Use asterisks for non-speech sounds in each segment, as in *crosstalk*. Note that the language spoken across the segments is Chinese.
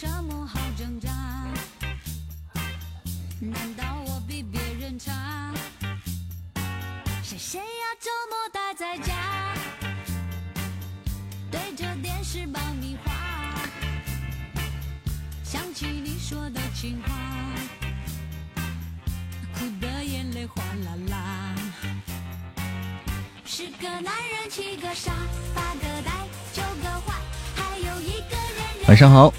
什么好挣扎？难道我比别人差？是谁呀，周末待在家，对着电视爆米花，想起你说的情话，哭的眼泪哗啦啦。十个男人，七个傻，八个呆，九个坏，还有一个人。晚上好。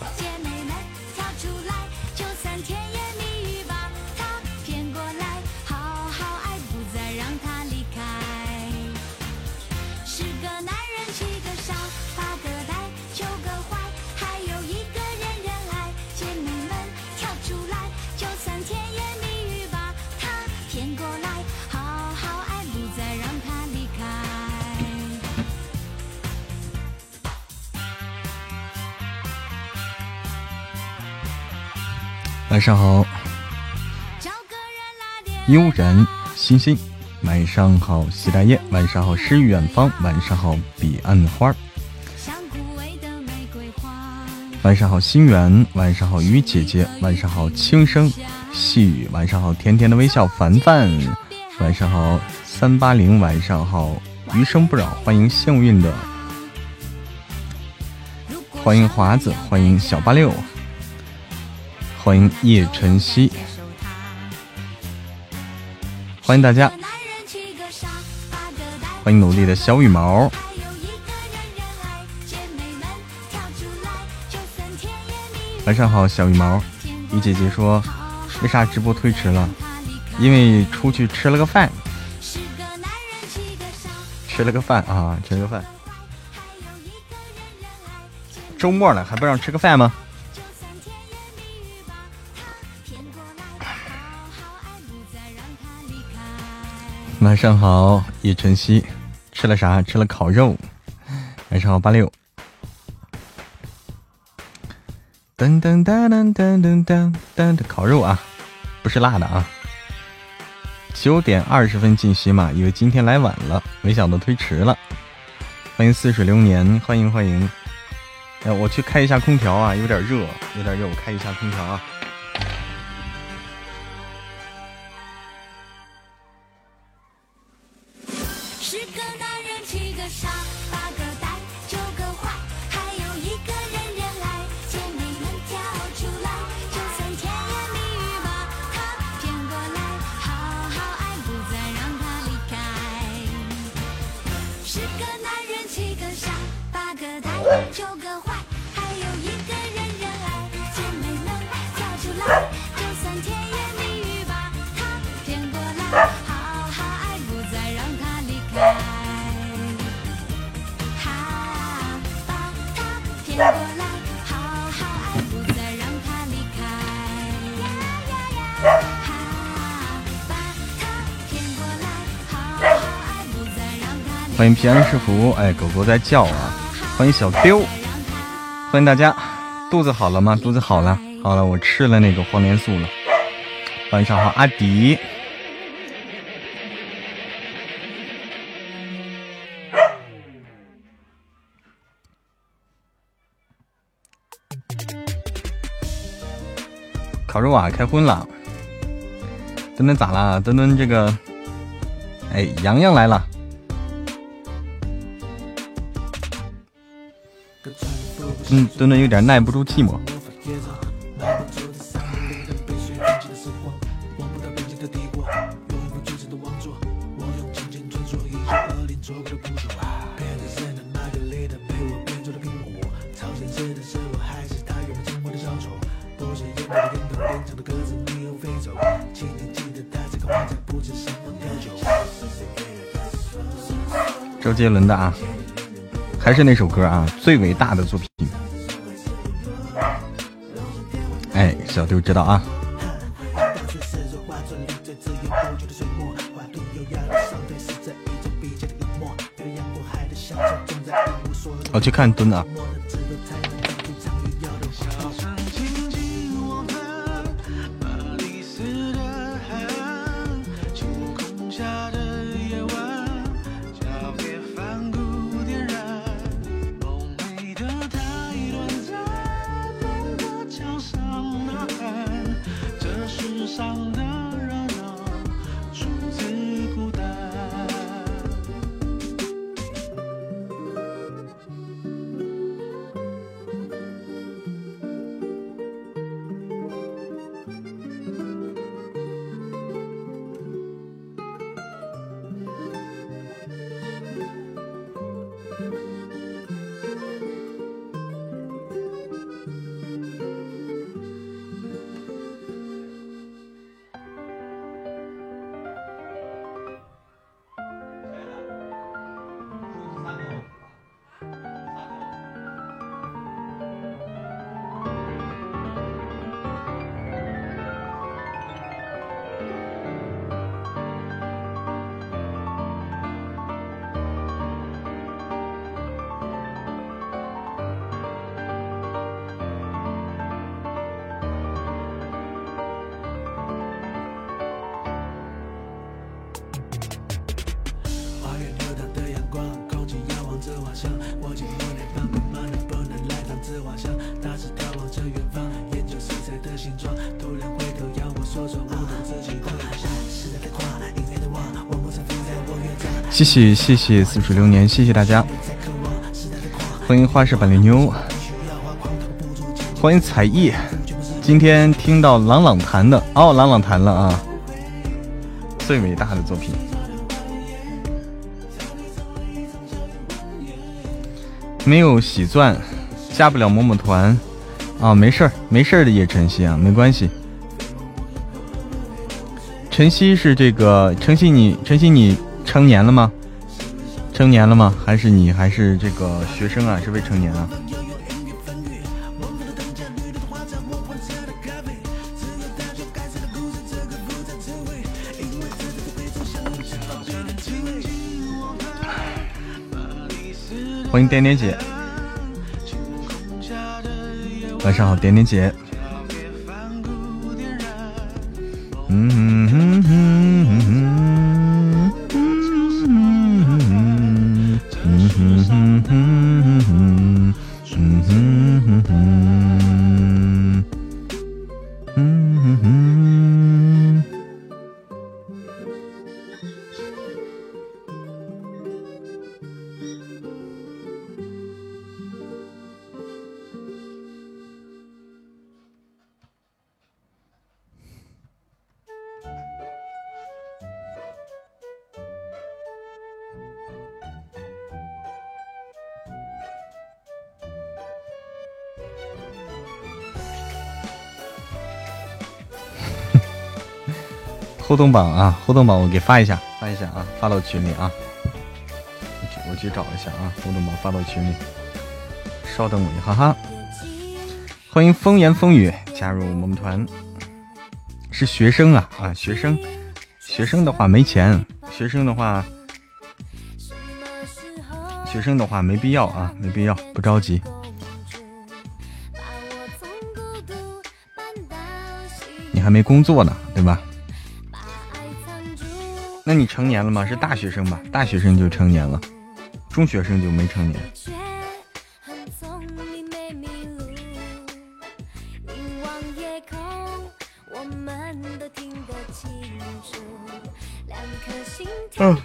晚上好，悠然欣欣。晚上好，西大雁。晚上好，诗与远方。晚上好，彼岸花儿。晚上好，心源。晚上好，雨姐姐。晚上好，轻声细语。晚上好，甜甜的微笑，凡凡。晚上好，三八零。晚上好，余生不扰。欢迎幸运的，欢迎华子，欢迎小八六，欢迎叶晨曦，欢迎大家，欢迎努力的小羽毛。晚上好，小羽毛。雨姐姐说，为啥直播推迟了？因为出去吃了个饭，吃了个饭啊，吃了个饭。周末了还不让吃个饭吗？晚上好，叶晨曦，吃了啥？吃了烤肉。晚上好，八六。噔噔噔噔噔噔噔噔的烤肉啊，不是辣的啊。九点二十分进喜马，以为今天来晚了，没想到推迟了。欢迎似水流年，欢迎欢迎。哎，我去开一下空调啊，有点热，有点热，我开一下空调啊。欢迎平安是福，哎，狗狗在叫啊！欢迎小丢，欢迎大家。肚子好了吗？肚子好了，好了，我吃了那个黄连素了。晚上好，阿迪。烤肉啊，开荤了。墩墩咋了？墩墩这个，哎，洋洋来了。嗯，墩墩有点耐不住寂寞。周杰伦的啊，还是那首歌啊，最伟大的作品。小丢知道啊。我去看蹲啊。谢谢谢谢似水流年，谢谢大家，欢迎花式板栗妞，欢迎彩艺，今天听到朗朗弹的。哦，朗朗弹了啊，最伟大的作品，没有喜钻，加不了某某团。啊，没事儿没事儿的叶晨曦啊，没关系，晨曦是这个晨曦你晨曦你。成年了吗？成年了吗？还是你还是这个学生啊？是未成年啊？欢迎点点姐，晚上好，点点姐。互动榜啊，互动榜我给发一下，发一下啊，发到群里啊。我去，我去找一下啊，互动榜发到群里。稍等我一下哈。欢迎风言风语加入我们团。是学生啊啊，学生，学生的话没钱，学生的话，学生的话没必要啊，没必要，不着急。你还没工作呢，对吧？那你成年了吗？是大学生吧？大学生就成年了，中学生就没成年。嗯。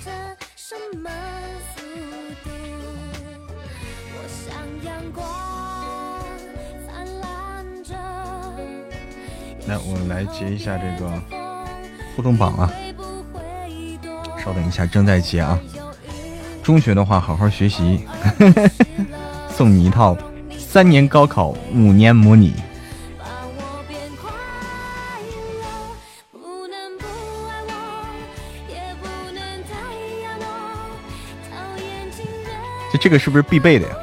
来，我来截一下这个互动榜啊。稍等一下，正在接啊。中学的话，好好学习，*laughs* 送你一套三年高考五年模拟。这这个是不是必备的呀？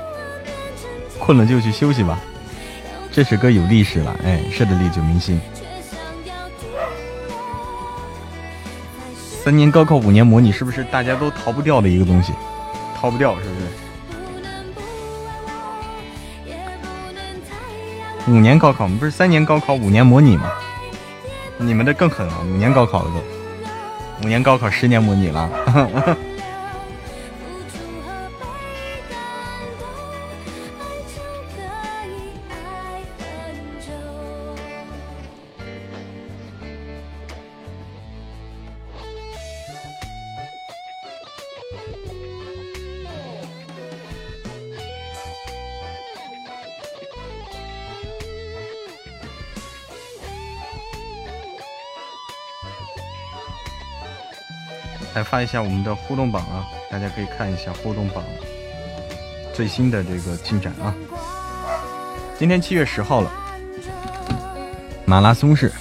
困了就去休息吧。这首歌有历史了，哎，是的，历久弥新。三年高考五年模拟，是不是大家都逃不掉的一个东西？逃不掉，是不是？五年高考，我们不是三年高考五年模拟吗？你们的更狠啊，五年高考了都，五年高考十年模拟了。发一下我们的互动榜啊，大家可以看一下互动榜最新的这个进展啊。今天七月十号了，马拉松日，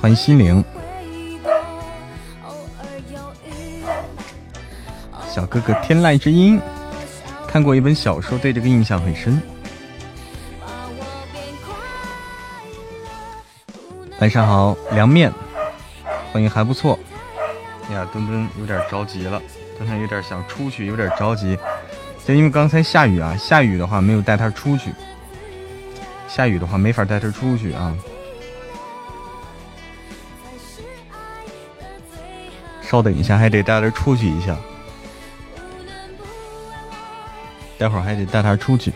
欢迎心灵，小哥哥天籁之音，看过一本小说，对这个印象很深。晚上好，凉面。欢迎还不错，哎呀，墩墩有点着急了，墩墩有点想出去，有点着急，就因为刚才下雨啊，下雨的话没有带他出去，下雨的话没法带他出去啊。稍等一下，还得带他出去一下，待会儿还得带他出去。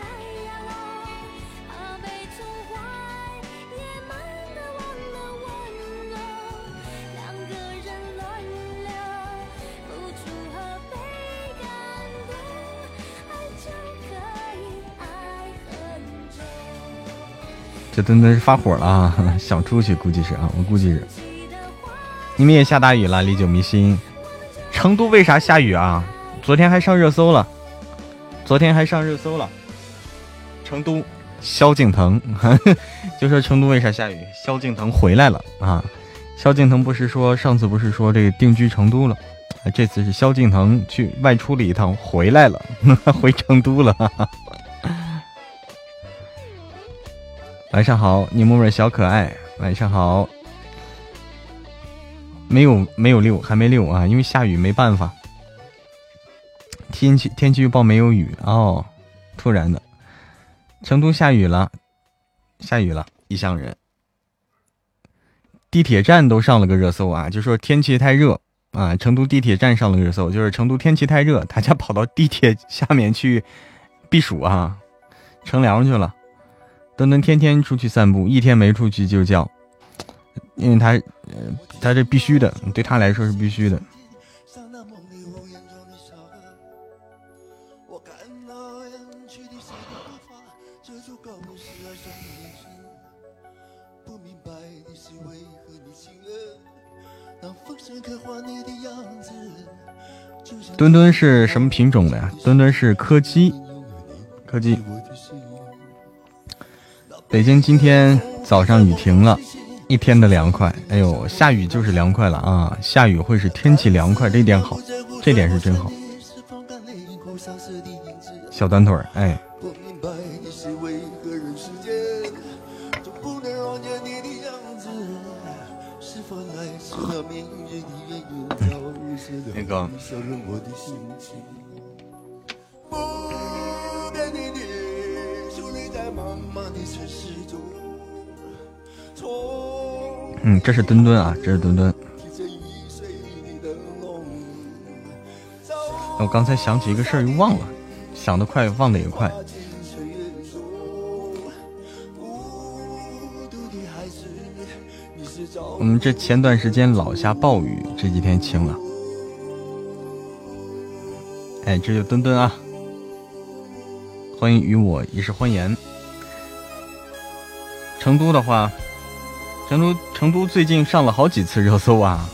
这墩墩是发火了啊，想出去，估计是啊，我估计是。你们也下大雨了，历久弥新。成都为啥下雨啊？昨天还上热搜了，昨天还上热搜了。成都，萧敬腾 *laughs* 就说成都为啥下雨？萧敬腾回来了啊！萧敬腾不是说上次不是说这个定居成都了？这次是萧敬腾去外出了一趟，回来了，*laughs* 回成都了。晚上好，你木木小可爱。晚上好，没有没有六，还没六啊，因为下雨没办法。天气天气预报没有雨哦，突然的，成都下雨了，下雨了，异乡人。地铁站都上了个热搜啊，就说天气太热啊，成都地铁站上了热搜，就是成都天气太热，大家跑到地铁下面去避暑啊，乘凉去了。墩墩天天出去散步，一天没出去就叫，因为他，呃，他这必须的，对他来说是必须的。墩墩是什么品种的呀？墩墩是柯基，柯基。北京今天早上雨停了，一天的凉快。哎呦，下雨就是凉快了啊！下雨会是天气凉快，这点好，这点是真好。小短腿儿，哎。那个。嗯，这是墩墩啊，这是墩墩。我刚才想起一个事儿又忘了，想得快，忘得也快。我们这前段时间老下暴雨，这几天晴了。哎，这就墩墩啊，欢迎与我一世欢颜。成都的话。成都，成都最近上了好几次热搜啊！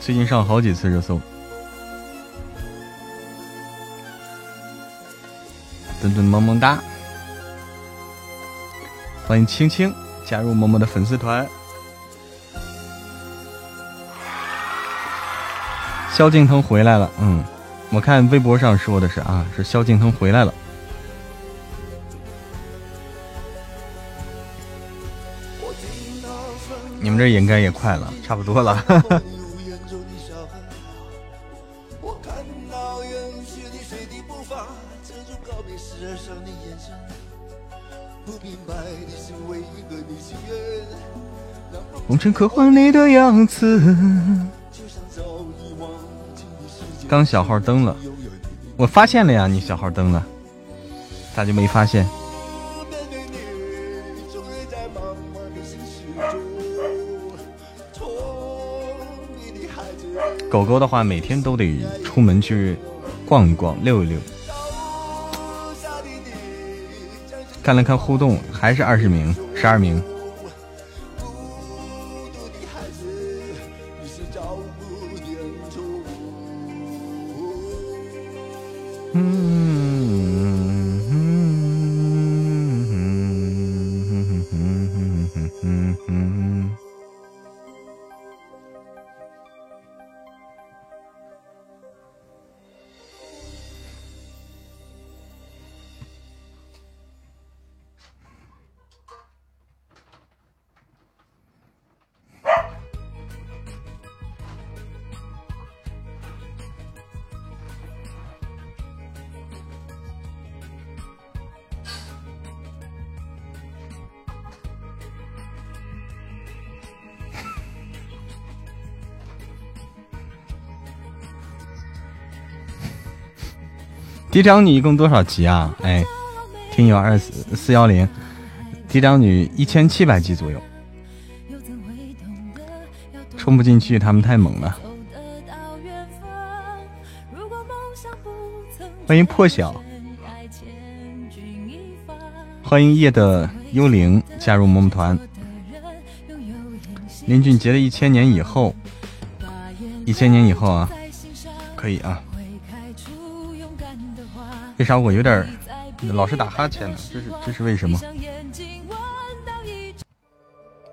最近上好几次热搜。墩墩萌萌哒，欢迎青青加入萌萌的粉丝团。萧敬腾回来了，嗯，我看微博上说的是啊，是萧敬腾回来了。这应该也快了，差不多了。*laughs* 红尘刻画你的样子。刚小号登了，我发现了呀，你小号登了，咋就没发现？狗狗的话，每天都得出门去逛一逛、遛一遛。看了看互动，还是二十名、十二名。嫡长女一共多少级啊？哎，听友二四四幺零，嫡长女一千七百级左右，冲不进去，他们太猛了。欢迎破晓，欢迎夜的幽灵加入萌萌团。林俊杰的一千年以后，一千年以后啊，可以啊。为啥我有点老是打哈欠呢？这是这是为什么？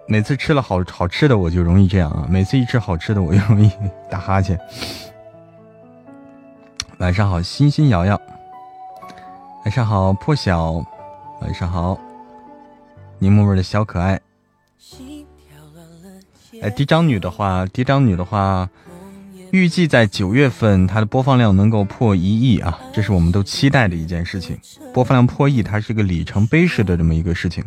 每次吃了好好吃的，我就容易这样啊！每次一吃好吃的，我就容易打哈欠。晚上好，欣欣瑶瑶。晚上好，破晓。晚上好，柠檬味的小可爱。哎，嫡长女的话，嫡长女的话，预计在九月份，它的播放量能够破一亿啊！这是我们都期待的一件事情。播放量破亿，它是一个里程碑式的这么一个事情。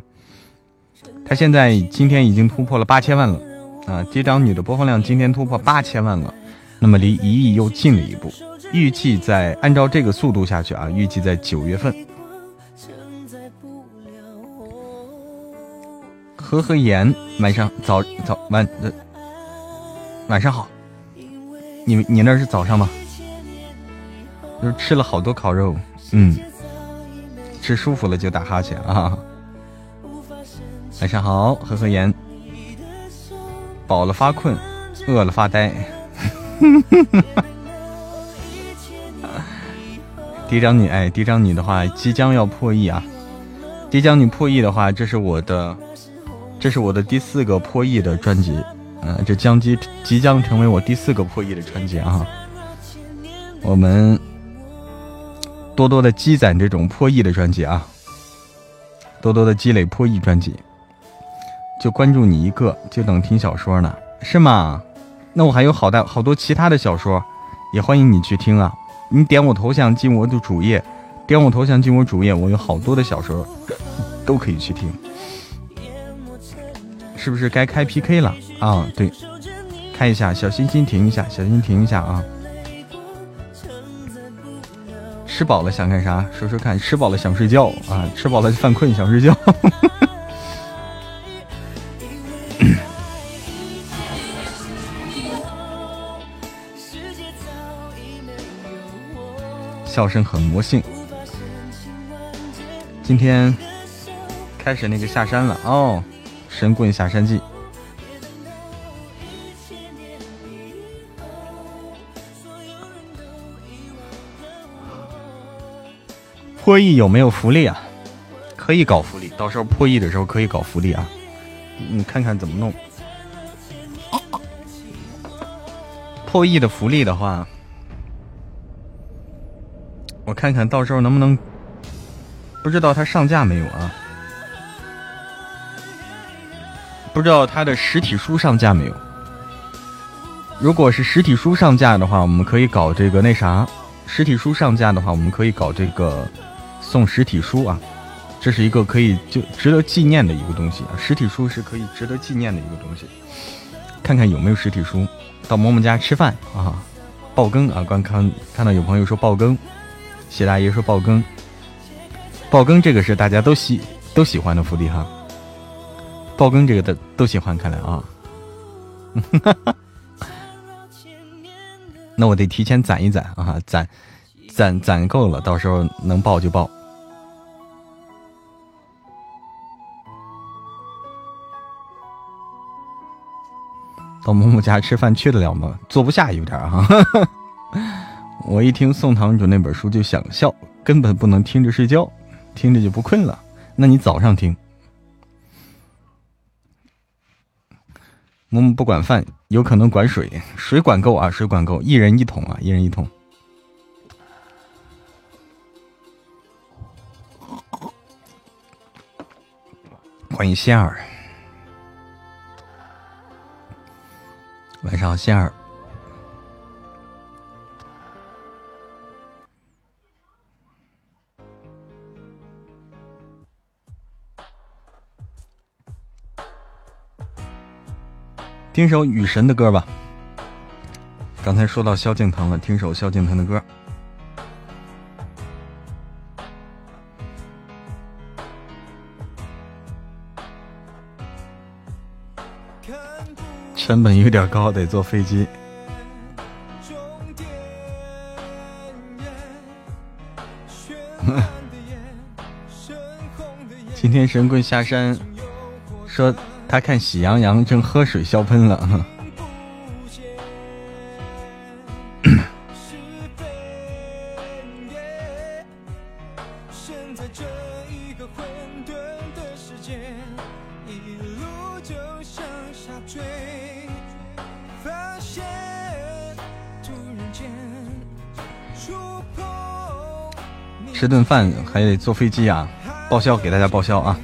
它现在今天已经突破了八千万了啊！嫡长女的播放量今天突破八千万了，那么离一亿又近了一步。预计在按照这个速度下去啊，预计在九月份。和和颜，晚上早早晚呃晚上好，你你那是早上吗？就是吃了好多烤肉，嗯，吃舒服了就打哈欠啊。晚上好，和和颜，饱了发困，饿了发呆。嫡长女哎，嫡长女的话即将要破亿啊！嫡长女破亿的话，这是我的。这是我的第四个破亿的专辑，嗯，这将即即将成为我第四个破亿的专辑啊！我们多多的积攒这种破亿的专辑啊，多多的积累破亿专辑，就关注你一个，就等听小说呢，是吗？那我还有好大好多其他的小说，也欢迎你去听啊！你点我头像进我的主页，点我头像进我主页，我有好多的小说都可以去听。是不是该开 PK 了啊？对，看一下，小心心停一下，小心停一下啊！吃饱了想干啥？说说看，吃饱了想睡觉啊！吃饱了犯困想睡觉。*laughs* 笑声很魔性。今天开始那个下山了哦。神棍下山记，破亿有没有福利啊？可以搞福利，到时候破亿的时候可以搞福利啊！你看看怎么弄？破亿的福利的话，我看看到时候能不能？不知道它上架没有啊？不知道它的实体书上架没有？如果是实体书上架的话，我们可以搞这个那啥。实体书上架的话，我们可以搞这个送实体书啊，这是一个可以就值得纪念的一个东西啊。实体书是可以值得纪念的一个东西。看看有没有实体书，到嬷嬷家吃饭啊，爆更啊！刚看看到有朋友说爆更，谢大爷说爆更，爆更这个是大家都喜都喜欢的福利哈。爆更这个的都喜欢，看来啊，哈 *laughs* 哈那我得提前攒一攒啊，攒攒攒够了，到时候能爆就爆。到某某家吃饭去得了吗？坐不下，有点啊。*laughs* 我一听宋堂主那本书就想笑，根本不能听着睡觉，听着就不困了。那你早上听。木木不管饭，有可能管水，水管够啊，水管够，一人一桶啊，一人一桶。欢迎仙儿，晚上好，仙儿。听首雨神的歌吧。刚才说到萧敬腾了，听首萧敬腾的歌。山本有点高，得坐飞机。*laughs* 今天神棍下山，说他看喜羊羊正喝水，笑喷了。现在这一个混沌的世界，一路就向下坠。吃顿饭还得坐飞机啊！报销给大家报销啊！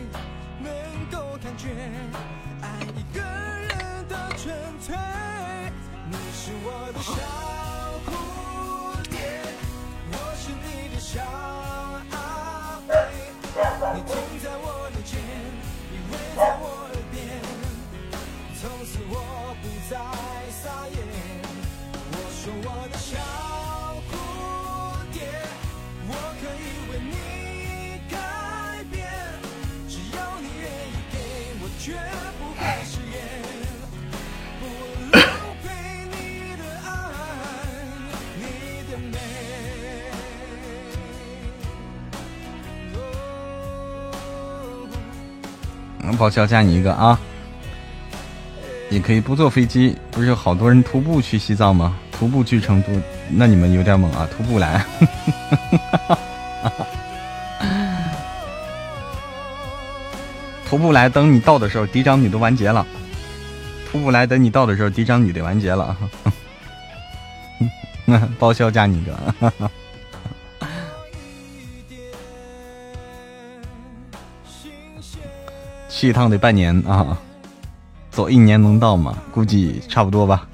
报销加你一个啊！也可以不坐飞机，不是有好多人徒步去西藏吗？徒步去成都，那你们有点猛啊！徒步来，*laughs* 徒步来，等你到的时候，嫡长女都完结了。徒步来，等你到的时候，嫡长女得完结了。*laughs* 报销加你一个。去一趟得半年啊，走一年能到吗？估计差不多吧。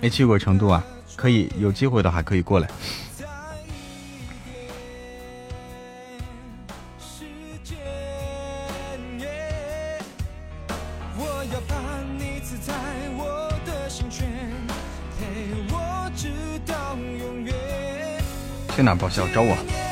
没去过成都啊，可以有机会的话可以过来。去哪报销？找我。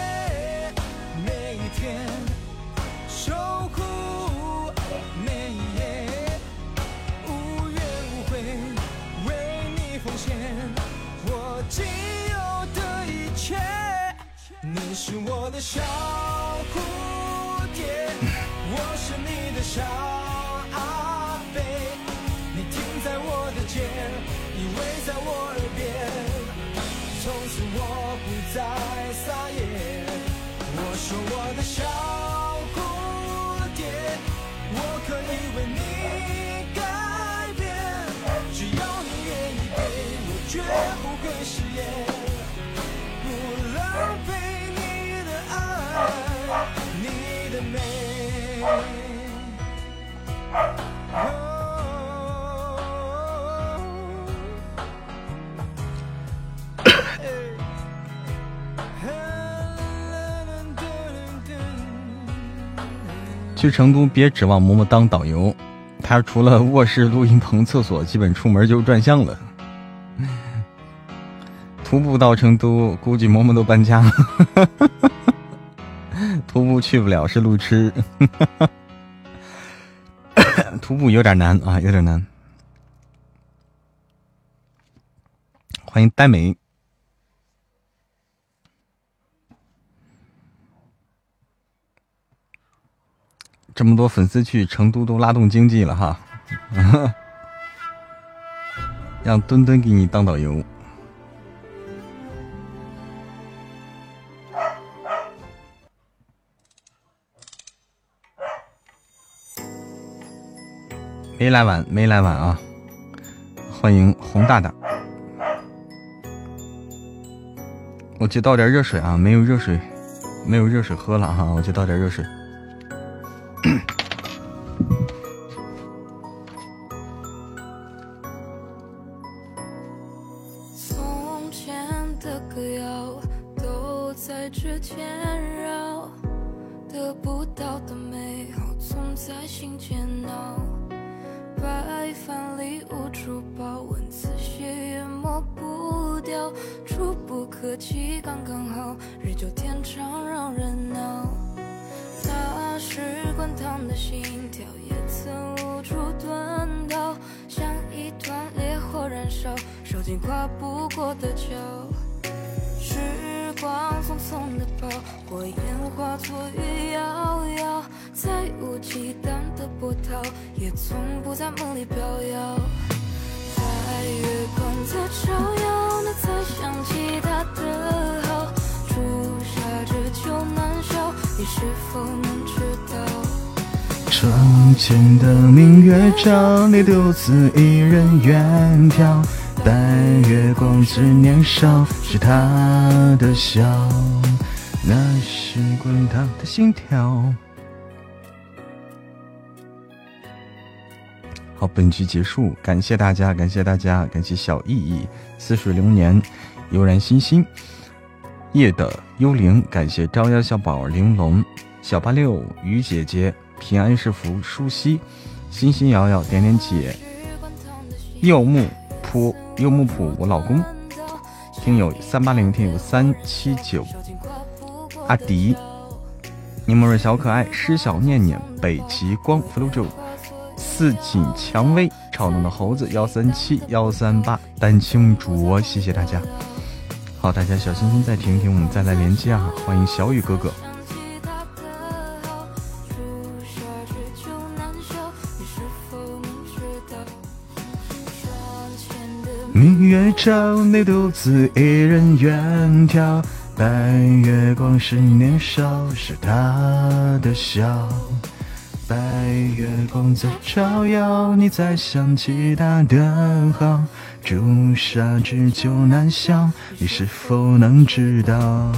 去成都别指望嬷嬷当导游，他除了卧室、录音棚、厕所，基本出门就转向了。徒步到成都，估计嬷嬷都搬家了。徒步去不了，是路痴。徒步有点难啊，有点难。欢迎呆美。这么多粉丝去成都都拉动经济了哈，*laughs* 让墩墩给你当导游，没来晚，没来晚啊！欢迎洪大大，我去倒点热水啊，没有热水，没有热水喝了哈，我去倒点热水。独自一人远眺。白月光只年少，是他的笑，那是滚烫的心跳。好，本局结束，感谢大家，感谢大家，感谢小意义，似水流年，悠然心心，夜的幽灵，感谢朝阳小宝玲珑，小八六鱼姐姐，平安是福，舒心，星星摇摇，点点姐，柚木坡。柚木浦，我老公，听友三八零，听友三七九，阿迪，柠檬味小可爱，诗小念念，北极光，flow 九，四锦蔷薇，吵闹的猴子幺三七幺三八，丹青卓，谢谢大家。好，大家小心心再听听，我们再来连接啊！欢迎小雨哥哥。明月照，你独自一人远眺。白月光是年少，是他的笑。白月光在照耀，你才想起他的好。朱砂痣久难消，你是否能知道？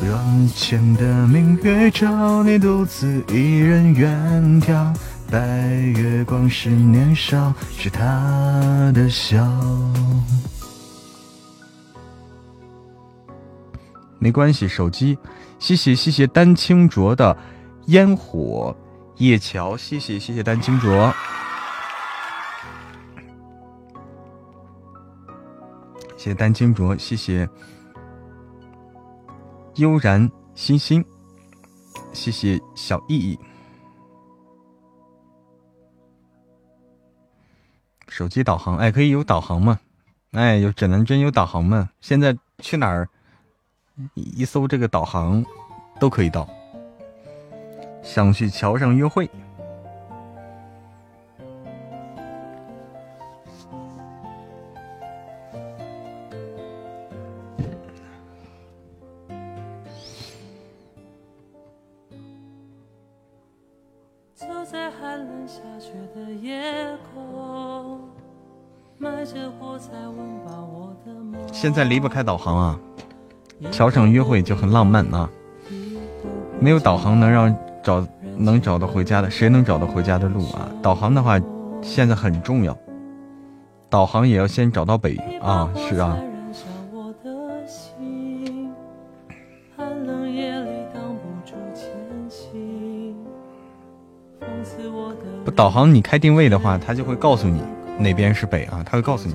窗前的明月照，你独自一人远眺。白月光是年少，是他的笑。没关系，手机。谢谢谢谢丹青卓的烟火夜桥，谢谢谢谢丹青卓。谢谢丹青卓，谢谢悠然星星，谢谢小意义。手机导航，哎，可以有导航吗？哎，有指南针有导航吗？现在去哪儿，一搜这个导航，都可以到。想去桥上约会。现在离不开导航啊，桥上约会就很浪漫啊。没有导航能让找能找到回家的，谁能找到回家的路啊？导航的话，现在很重要。导航也要先找到北啊，是啊。不导航，你开定位的话，它就会告诉你哪边是北啊，它会告诉你。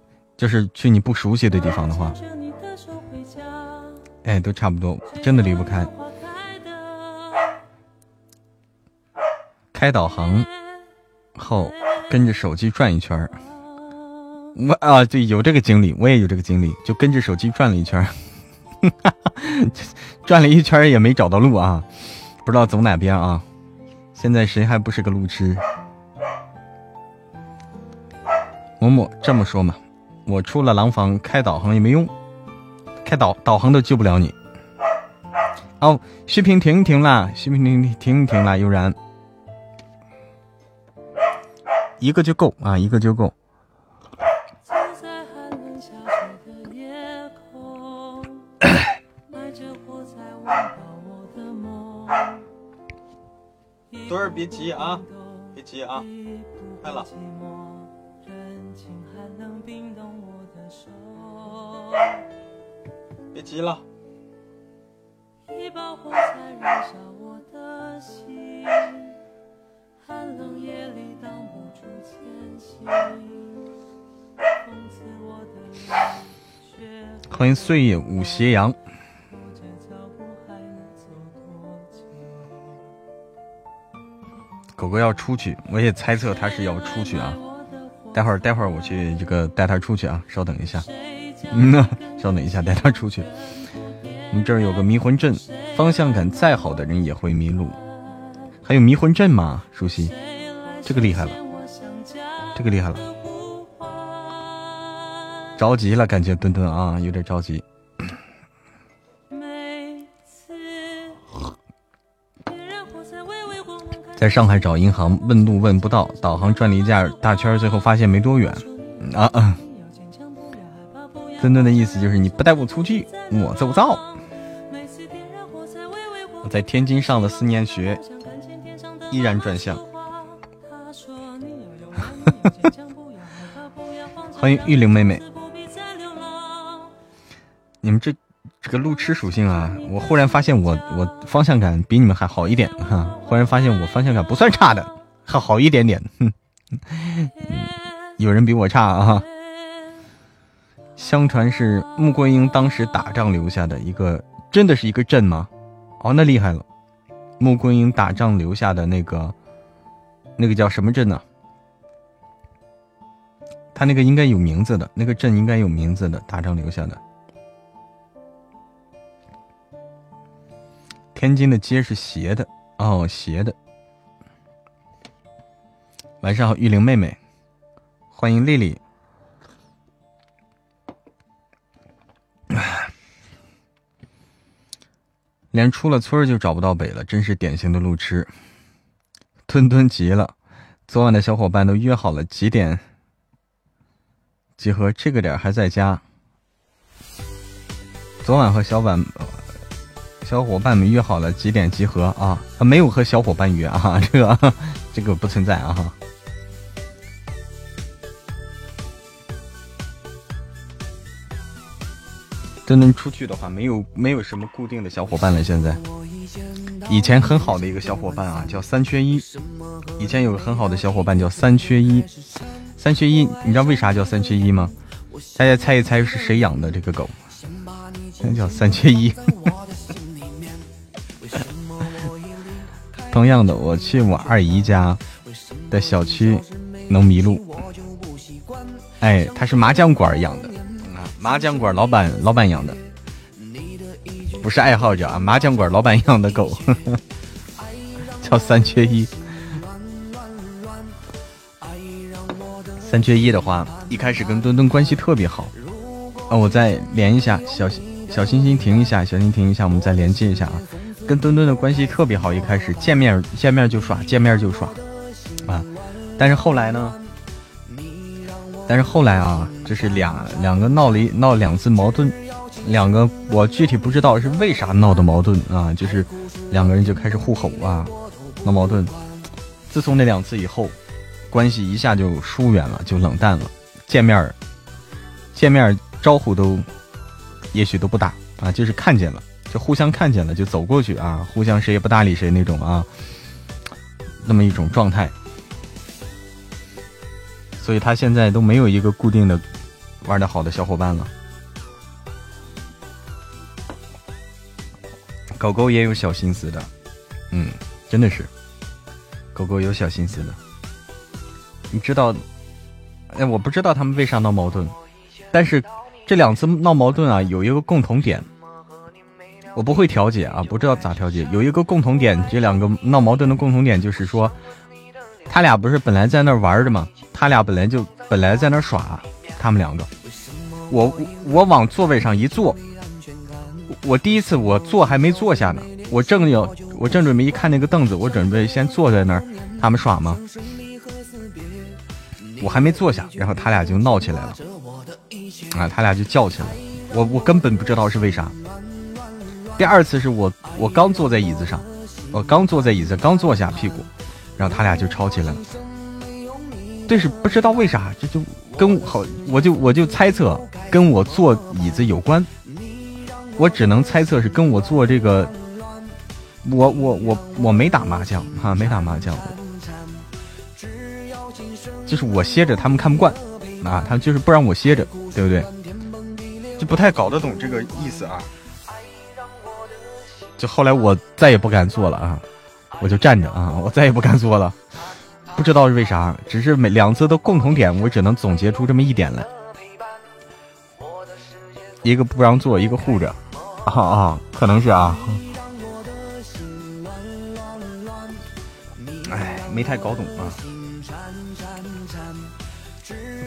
就是去你不熟悉的地方的话，哎，都差不多，真的离不开。开导航后，跟着手机转一圈儿我啊，对，有这个经历，我也有这个经历，就跟着手机转了一圈儿，*laughs* 转了一圈儿也没找到路啊，不知道走哪边啊。现在谁还不是个路痴？某某这么说嘛，我出了廊坊开导航也没用，开导导航都救不了你。哦，视频停一停了，视频停停停了，悠然，一个就够啊，一个就够。*coughs* 墩儿别急啊，别急啊，快了。别急了。欢迎岁月舞斜阳。狗狗要出去，我也猜测它是要出去啊。待会儿，待会儿我去这个带它出去啊。稍等一下，嗯呐，稍等一下，带他出去。我们这儿有个迷魂阵，方向感再好的人也会迷路。还有迷魂阵吗？熟悉，这个厉害了，这个厉害了。着急了，感觉墩墩啊，有点着急。在上海找银行问路问不到，导航转了一下大圈，最后发现没多远。啊啊！墩墩的意思就是你不带我出去，我做不到。我在天津上了四年学，依然转向。*laughs* 欢迎玉玲妹妹，你们这。这个路痴属性啊，我忽然发现我我方向感比你们还好一点哈！忽然发现我方向感不算差的，还好一点点。哼，*laughs* 有人比我差啊！相传是穆桂英当时打仗留下的一个，真的是一个阵吗？哦，那厉害了！穆桂英打仗留下的那个，那个叫什么阵呢？他那个应该有名字的，那个阵应该有名字的，打仗留下的。天津的街是斜的哦，斜的。晚上好，玉玲妹妹，欢迎丽丽。连出了村就找不到北了，真是典型的路痴。墩墩急了，昨晚的小伙伴都约好了几点集合，这个点还在家。昨晚和小婉。小伙伴们约好了几点集合？啊，没有和小伙伴约啊，这个 *laughs* 这个不存在啊。真能出去的话，没有没有什么固定的小伙伴了。现在，以前很好的一个小伙伴啊，叫三缺一。以前有个很好的小伙伴叫三缺一，三缺一，你知道为啥叫三缺一吗？大家猜一猜是谁养的这个狗？叫三缺一。*laughs* 同样的，我去我二姨家的小区能迷路。哎，他是麻将馆养的，麻将馆老板老板养的，不是爱好者啊，麻将馆老板养的狗，呵 *laughs* 呵叫三缺一。三缺一的话，一开始跟墩墩关系特别好。啊，我再连一下，小心小心心停一下，小心停一下，我们再连接一下啊。跟墩墩的关系特别好，一开始见面见面就耍，见面就耍，啊！但是后来呢？但是后来啊，就是两两个闹了一闹两次矛盾，两个我具体不知道是为啥闹的矛盾啊，就是两个人就开始互吼啊，闹矛盾。自从那两次以后，关系一下就疏远了，就冷淡了，见面见面招呼都也许都不打啊，就是看见了。就互相看见了，就走过去啊，互相谁也不搭理谁那种啊，那么一种状态。所以他现在都没有一个固定的玩的好的小伙伴了。狗狗也有小心思的，嗯，真的是，狗狗有小心思的。你知道，哎，我不知道他们为啥闹矛盾，但是这两次闹矛盾啊，有一个共同点。我不会调解啊，不知道咋调解。有一个共同点，这两个闹矛盾的共同点就是说，他俩不是本来在那玩的吗？他俩本来就本来在那耍，他们两个。我我往座位上一坐，我第一次我坐还没坐下呢，我正要，我正准备一看那个凳子，我准备先坐在那儿，他们耍吗？我还没坐下，然后他俩就闹起来了，啊，他俩就叫起来，我我根本不知道是为啥。第二次是我我刚坐在椅子上，我刚坐在椅子刚坐下屁股，然后他俩就吵起来了。对，是不知道为啥，这就跟好，我就我就猜测跟我坐椅子有关，我只能猜测是跟我坐这个，我我我我没打麻将哈，没打麻将。就是我歇着，他们看不惯，啊，他们就是不让我歇着，对不对？就不太搞得懂这个意思啊。就后来我再也不敢坐了啊，我就站着啊，我再也不敢坐了。不知道是为啥，只是每两次的共同点，我只能总结出这么一点来：一个不让坐，一个护着。啊啊，可能是啊。哎，没太搞懂啊。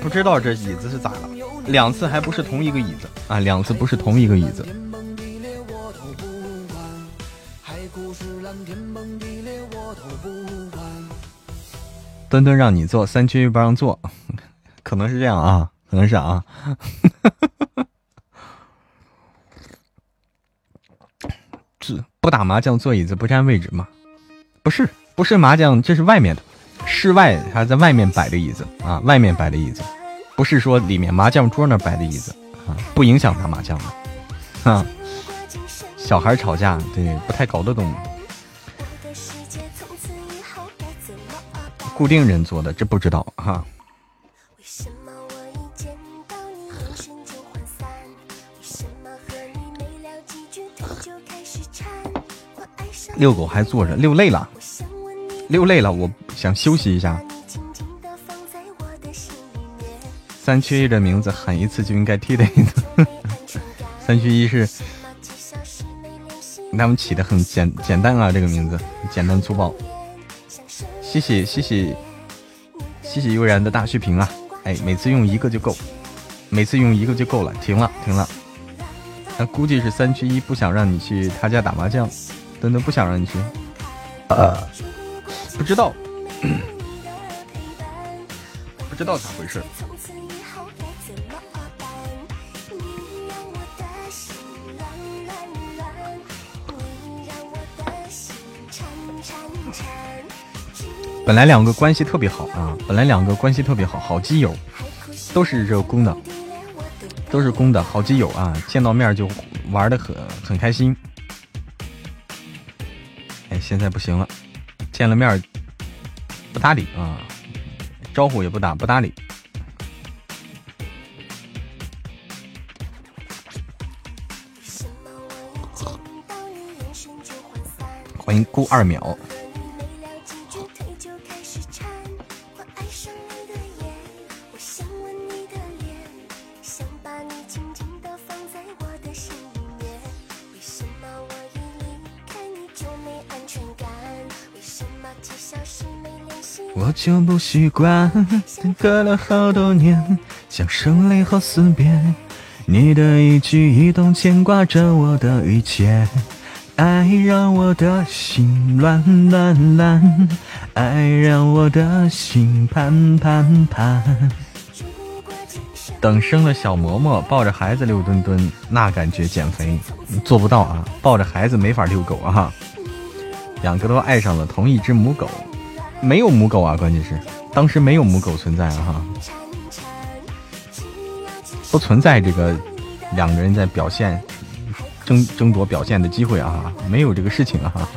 不知道这椅子是咋了，两次还不是同一个椅子啊，两次不是同一个椅子。墩墩让你坐，三缺一不让坐，*laughs* 可能是这样啊，可能是啊。*laughs* 这不打麻将坐椅子不占位置吗？不是，不是麻将，这是外面的。室外还在外面摆的椅子啊，外面摆的椅子，不是说里面麻将桌那摆的椅子啊，不影响打麻将的啊。小孩吵架，对，不太搞得懂。固定人做的，这不知道哈。遛狗还坐着，遛累了，遛累了，我。想休息一下。三缺一的名字喊一次就应该踢的意思。*laughs* 三缺一是他们起的很简简单啊，这个名字简单粗暴。谢谢谢谢谢谢悠然的大视频啊！哎，每次用一个就够，每次用一个就够了。停了停了，那估计是三缺一不想让你去他家打麻将，墩墩不想让你去。呃，不知道。*coughs* 不知道咋回事。本来两个关系特别好啊，本来两个关系特别好，好基友，都是这个公的，都是公的好基友啊，见到面就玩的很很开心。哎，现在不行了，见了面。不搭理啊，招呼也不打，不搭理。欢迎顾二秒。就不习惯，隔了好多年，像生离和死别。你的一举一动牵挂着我的一切，爱让我的心乱乱乱，爱让我的心盼盼盼。等生了小嬷嬷，抱着孩子遛墩墩，那感觉减肥做不到啊！抱着孩子没法遛狗啊！两个都爱上了同一只母狗。没有母狗啊，关键是当时没有母狗存在啊，哈，不存在这个两个人在表现争争夺表现的机会啊，没有这个事情啊，哈。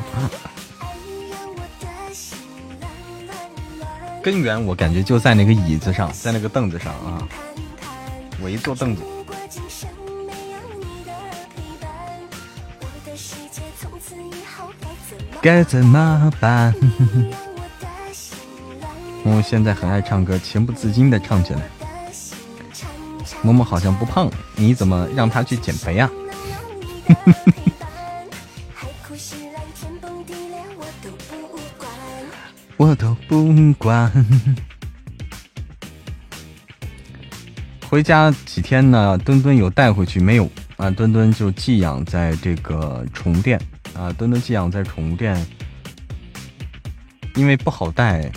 根源我感觉就在那个椅子上，在那个凳子上啊，我一坐凳子，该怎么办？*laughs* 默默现在很爱唱歌，情不自禁的唱起来。默默好像不胖，你怎么让他去减肥呀？*laughs* 我都不管。*laughs* 回家几天呢？墩墩有带回去没有？啊，墩墩就寄养在这个宠物店啊，墩墩寄养在宠物店，因为不好带，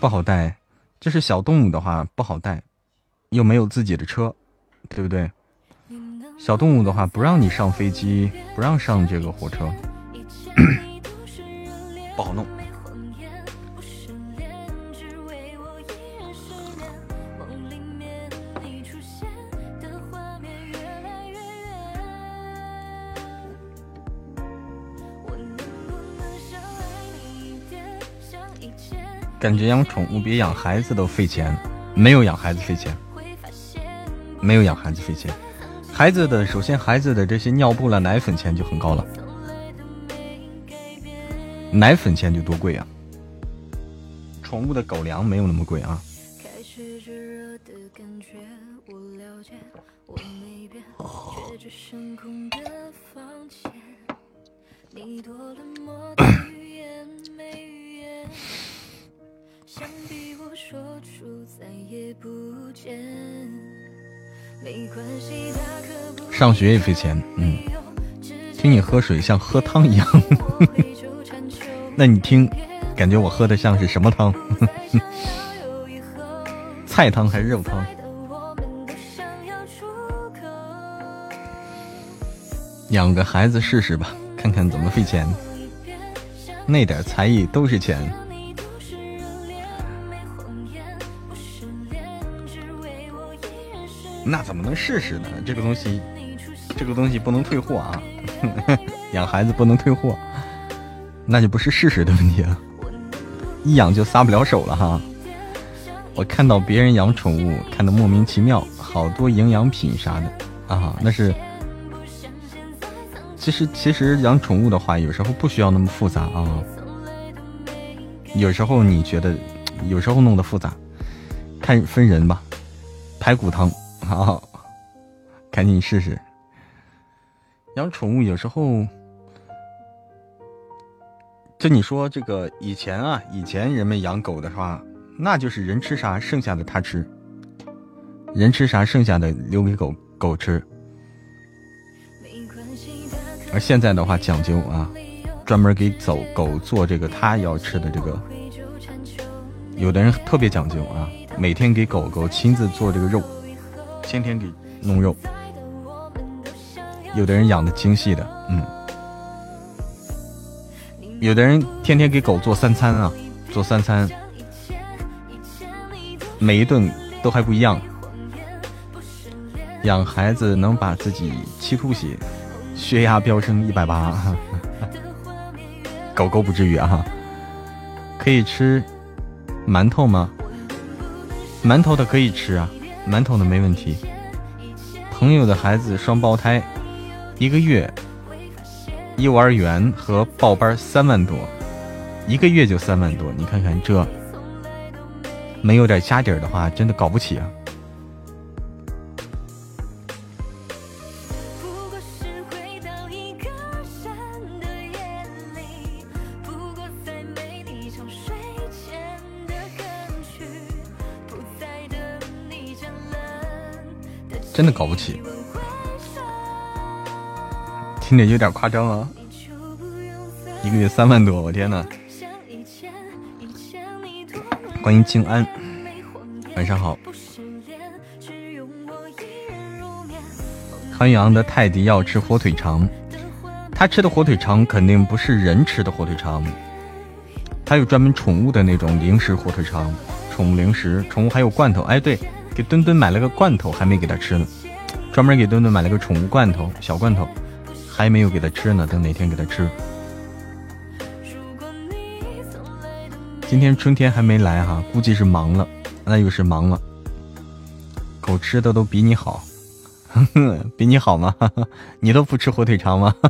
不好带，这是小动物的话不好带，又没有自己的车，对不对？小动物的话不让你上飞机，不让上这个火车，*coughs* 不好弄。感觉养宠物比养孩子都费钱，没有养孩子费钱，没有养孩子费钱。孩子的首先孩子的这些尿布了、奶粉钱就很高了，奶粉钱就多贵啊！宠物的狗粮没有那么贵啊。上学也费钱，嗯，听你喝水像喝汤一样，*laughs* 那你听，感觉我喝的像是什么汤？*laughs* 菜汤还是肉汤？养个孩子试试吧，看看怎么费钱，那点才艺都是钱。那怎么能试试呢？这个东西，这个东西不能退货啊！*laughs* 养孩子不能退货，那就不是试试的问题了。一养就撒不了手了哈。我看到别人养宠物，看的莫名其妙，好多营养品啥的啊，那是。其实其实养宠物的话，有时候不需要那么复杂啊。有时候你觉得，有时候弄得复杂，看分人吧。排骨汤。好，赶紧试试。养宠物有时候，就你说这个以前啊，以前人们养狗的话，那就是人吃啥剩下的它吃，人吃啥剩下的留给狗狗吃。而现在的话讲究啊，专门给走狗做这个它要吃的这个，有的人特别讲究啊，每天给狗狗亲自做这个肉。天天给弄肉，有的人养的精细的，嗯，有的人天天给狗做三餐啊，做三餐，每一顿都还不一样。养孩子能把自己气吐血，血压飙升一百八，*laughs* 狗狗不至于啊。可以吃馒头吗？馒头的可以吃啊。馒头的没问题。朋友的孩子双胞胎，一个月幼儿园和报班三万多，一个月就三万多，你看看这，没有点家底儿的话，真的搞不起啊。的搞不起，听着有点夸张啊！一个月三万多，我天呐！欢迎静安，晚上好。康阳的泰迪要吃火腿肠，他吃的火腿肠肯定不是人吃的火腿肠，他有专门宠物的那种零食火腿肠，宠物零食，宠物还有罐头。哎，对。给墩墩买了个罐头，还没给他吃呢。专门给墩墩买了个宠物罐头，小罐头，还没有给他吃呢。等哪天给他吃。今天春天还没来哈，估计是忙了，那又是忙了。狗吃的都比你好，*laughs* 比你好吗？*laughs* 你都不吃火腿肠吗？*laughs*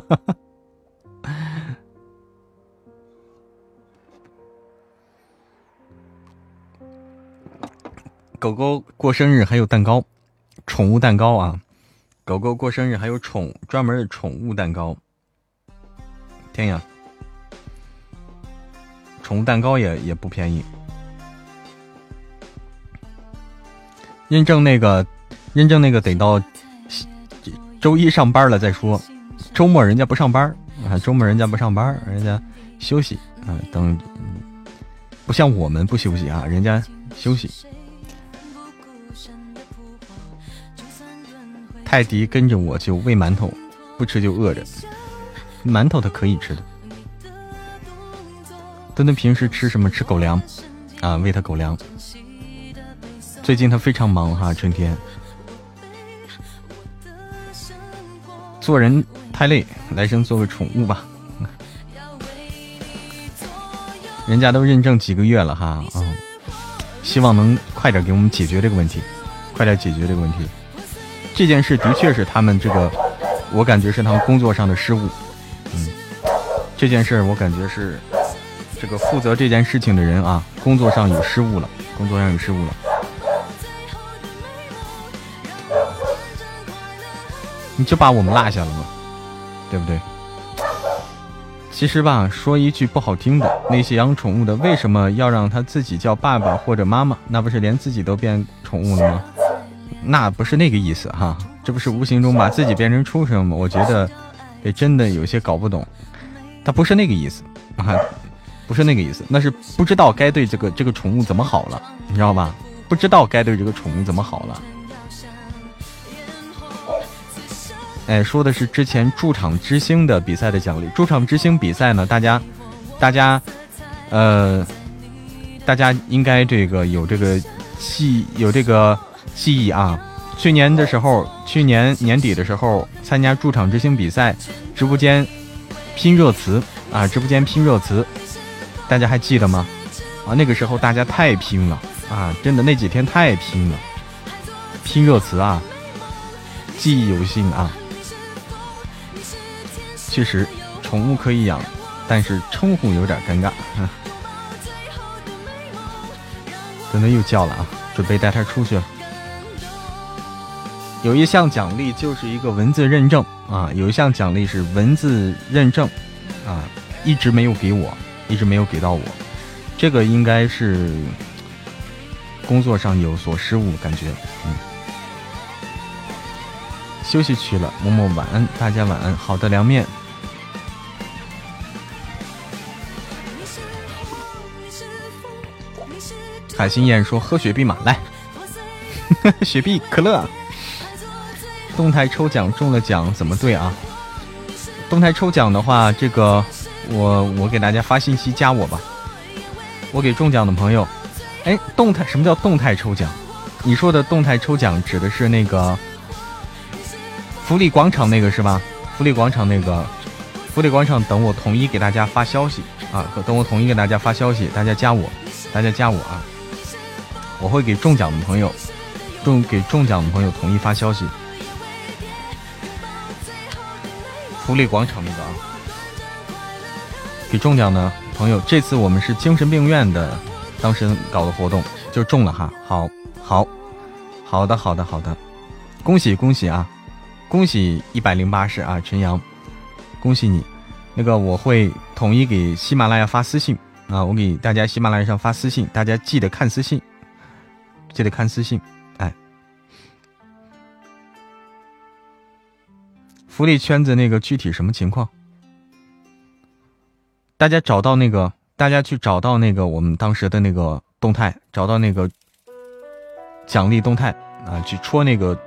狗狗过生日还有蛋糕，宠物蛋糕啊！狗狗过生日还有宠专门的宠物蛋糕。天呀，宠物蛋糕也也不便宜。认证那个，认证那个得到周一上班了再说，周末人家不上班啊，周末人家不上班，人家休息啊，等不像我们不休息啊，人家休息。泰迪跟着我就喂馒头，不吃就饿着。馒头它可以吃的。墩墩平时吃什么？吃狗粮啊，喂它狗粮。最近它非常忙哈，春天。做人太累，来生做个宠物吧。人家都认证几个月了哈，嗯，希望能快点给我们解决这个问题，快点解决这个问题。这件事的确是他们这个，我感觉是他们工作上的失误。嗯，这件事我感觉是这个负责这件事情的人啊，工作上有失误了，工作上有失误了。你就把我们落下了吗？对不对？其实吧，说一句不好听的，那些养宠物的为什么要让他自己叫爸爸或者妈妈？那不是连自己都变宠物了吗？那不是那个意思哈，这不是无形中把自己变成畜生吗？我觉得，这真的有些搞不懂。他不是那个意思啊，不是那个意思，那是不知道该对这个这个宠物怎么好了，你知道吧？不知道该对这个宠物怎么好了。哎，说的是之前驻场之星的比赛的奖励。驻场之星比赛呢，大家，大家，呃，大家应该这个有这个记有这个记忆啊。去年的时候，去年年底的时候参加驻场之星比赛，直播间拼热词啊，直播间拼热词，大家还记得吗？啊，那个时候大家太拼了啊，真的那几天太拼了，拼热词啊，记忆犹新啊。确实，宠物可以养，但是称呼有点尴尬。*laughs* 墩墩又叫了啊，准备带它出去了。有一项奖励就是一个文字认证啊，有一项奖励是文字认证啊，一直没有给我，一直没有给到我。这个应该是工作上有所失误，感觉嗯。休息去了，默默晚安，大家晚安。好的，凉面。海心燕说：“喝雪碧嘛，来，*laughs* 雪碧可乐。动态抽奖中了奖怎么对啊？动态抽奖的话，这个我我给大家发信息加我吧。我给中奖的朋友，哎，动态什么叫动态抽奖？你说的动态抽奖指的是那个福利广场那个是吧？福利广场那个福利广场，等我统一给大家发消息啊！等我统一给大家发消息，大家加我，大家加我啊！”我会给中奖的朋友，中给中奖的朋友统一发消息。福利广场那个啊，给中奖的朋友，这次我们是精神病院的当时搞的活动，就中了哈。好，好，好的，好的，好的，恭喜恭喜啊！恭喜一百零八世啊，陈阳，恭喜你。那个我会统一给喜马拉雅发私信啊，我给大家喜马拉雅上发私信，大家记得看私信。记得看私信，福利圈子那个具体什么情况？大家找到那个，大家去找到那个我们当时的那个动态，找到那个奖励动态啊，去戳那个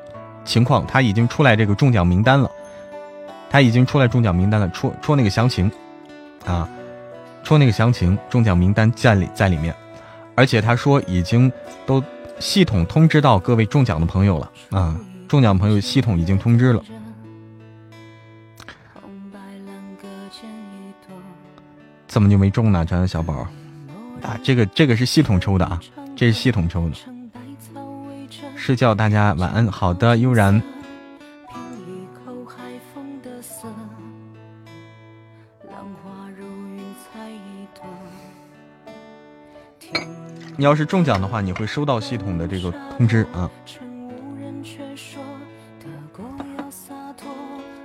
情况，他已经出来这个中奖名单了，他已经出来中奖名单了，戳戳那个详情啊，戳那个详情，中奖名单在里在里面，而且他说已经都。系统通知到各位中奖的朋友了啊！中奖朋友系统已经通知了。怎么就没中呢？这样的小宝啊，这个这个是系统抽的啊，这是系统抽的。是叫大家晚安，好的，悠然。你要是中奖的话，你会收到系统的这个通知啊。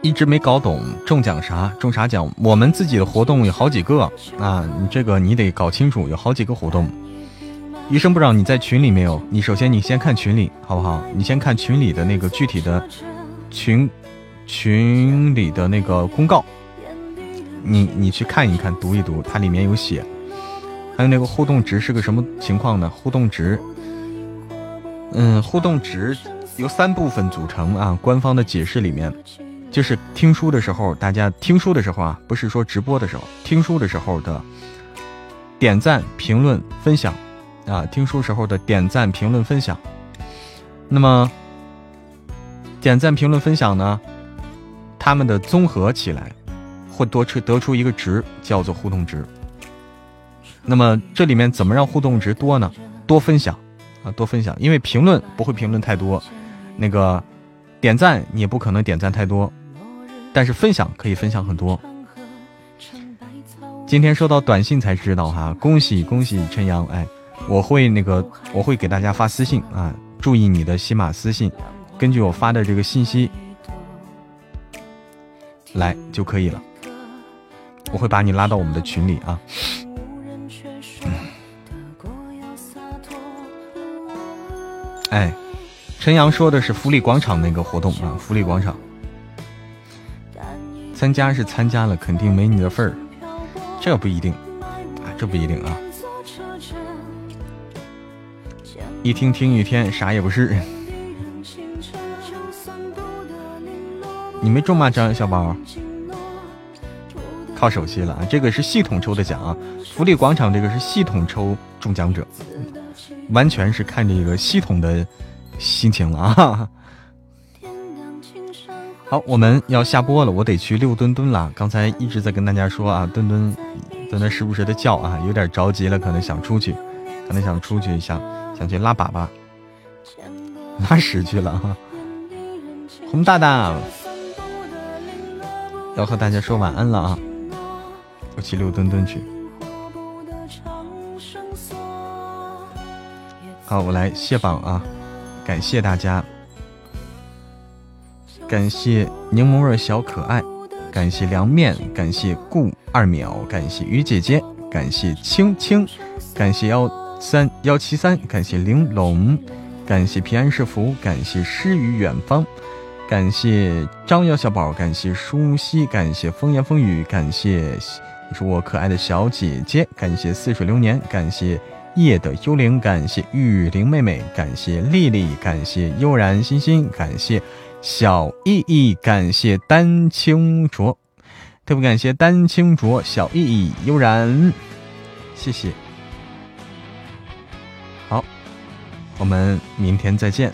一直没搞懂中奖啥，中啥奖？我们自己的活动有好几个啊，你这个你得搞清楚，有好几个活动。医生部长你在群里没有？你首先你先看群里好不好？你先看群里的那个具体的群群里的那个公告，你你去看一看，读一读，它里面有写。还有那个互动值是个什么情况呢？互动值，嗯，互动值由三部分组成啊。官方的解释里面，就是听书的时候，大家听书的时候啊，不是说直播的时候，听书的时候的点赞、评论、分享啊，听书时候的点赞、评论、分享。那么，点赞、评论、分享呢，他们的综合起来，会多出得出一个值，叫做互动值。那么这里面怎么让互动值多呢？多分享啊，多分享，因为评论不会评论太多，那个点赞你也不可能点赞太多，但是分享可以分享很多。今天收到短信才知道哈，恭喜恭喜陈阳，哎，我会那个我会给大家发私信啊，注意你的喜马私信，根据我发的这个信息来就可以了，我会把你拉到我们的群里啊。哎，陈阳说的是福利广场那个活动啊，福利广场参加是参加了，肯定没你的份儿，这不一定啊，这不一定啊。一听听一天，啥也不是。你没中吗，张小宝？靠手气了啊！这个是系统抽的奖啊，福利广场这个是系统抽中奖者。完全是看这个系统的心情了啊！好，我们要下播了，我得去遛墩墩了。刚才一直在跟大家说啊，墩墩在那时不时的叫啊，有点着急了，可能想出去，可能想出去，想想去拉粑粑、拉屎去了哈。红大大要和大家说晚安了啊，我去遛墩墩去。好，我来卸榜啊！感谢大家，感谢柠檬味小可爱，感谢凉面，感谢顾二秒，感谢鱼姐姐，感谢青青，感谢幺三幺七三，感谢玲珑，感谢平安是福，感谢诗与远方，感谢张瑶小宝，感谢舒西，感谢风言风语，感谢你是我可爱的小姐姐，感谢似水流年，感谢。夜的幽灵，感谢玉玲妹妹，感谢丽丽，感谢悠然欣欣，感谢小意义，感谢丹青卓，特别感谢丹青卓、小意义、悠然，谢谢。好，我们明天再见。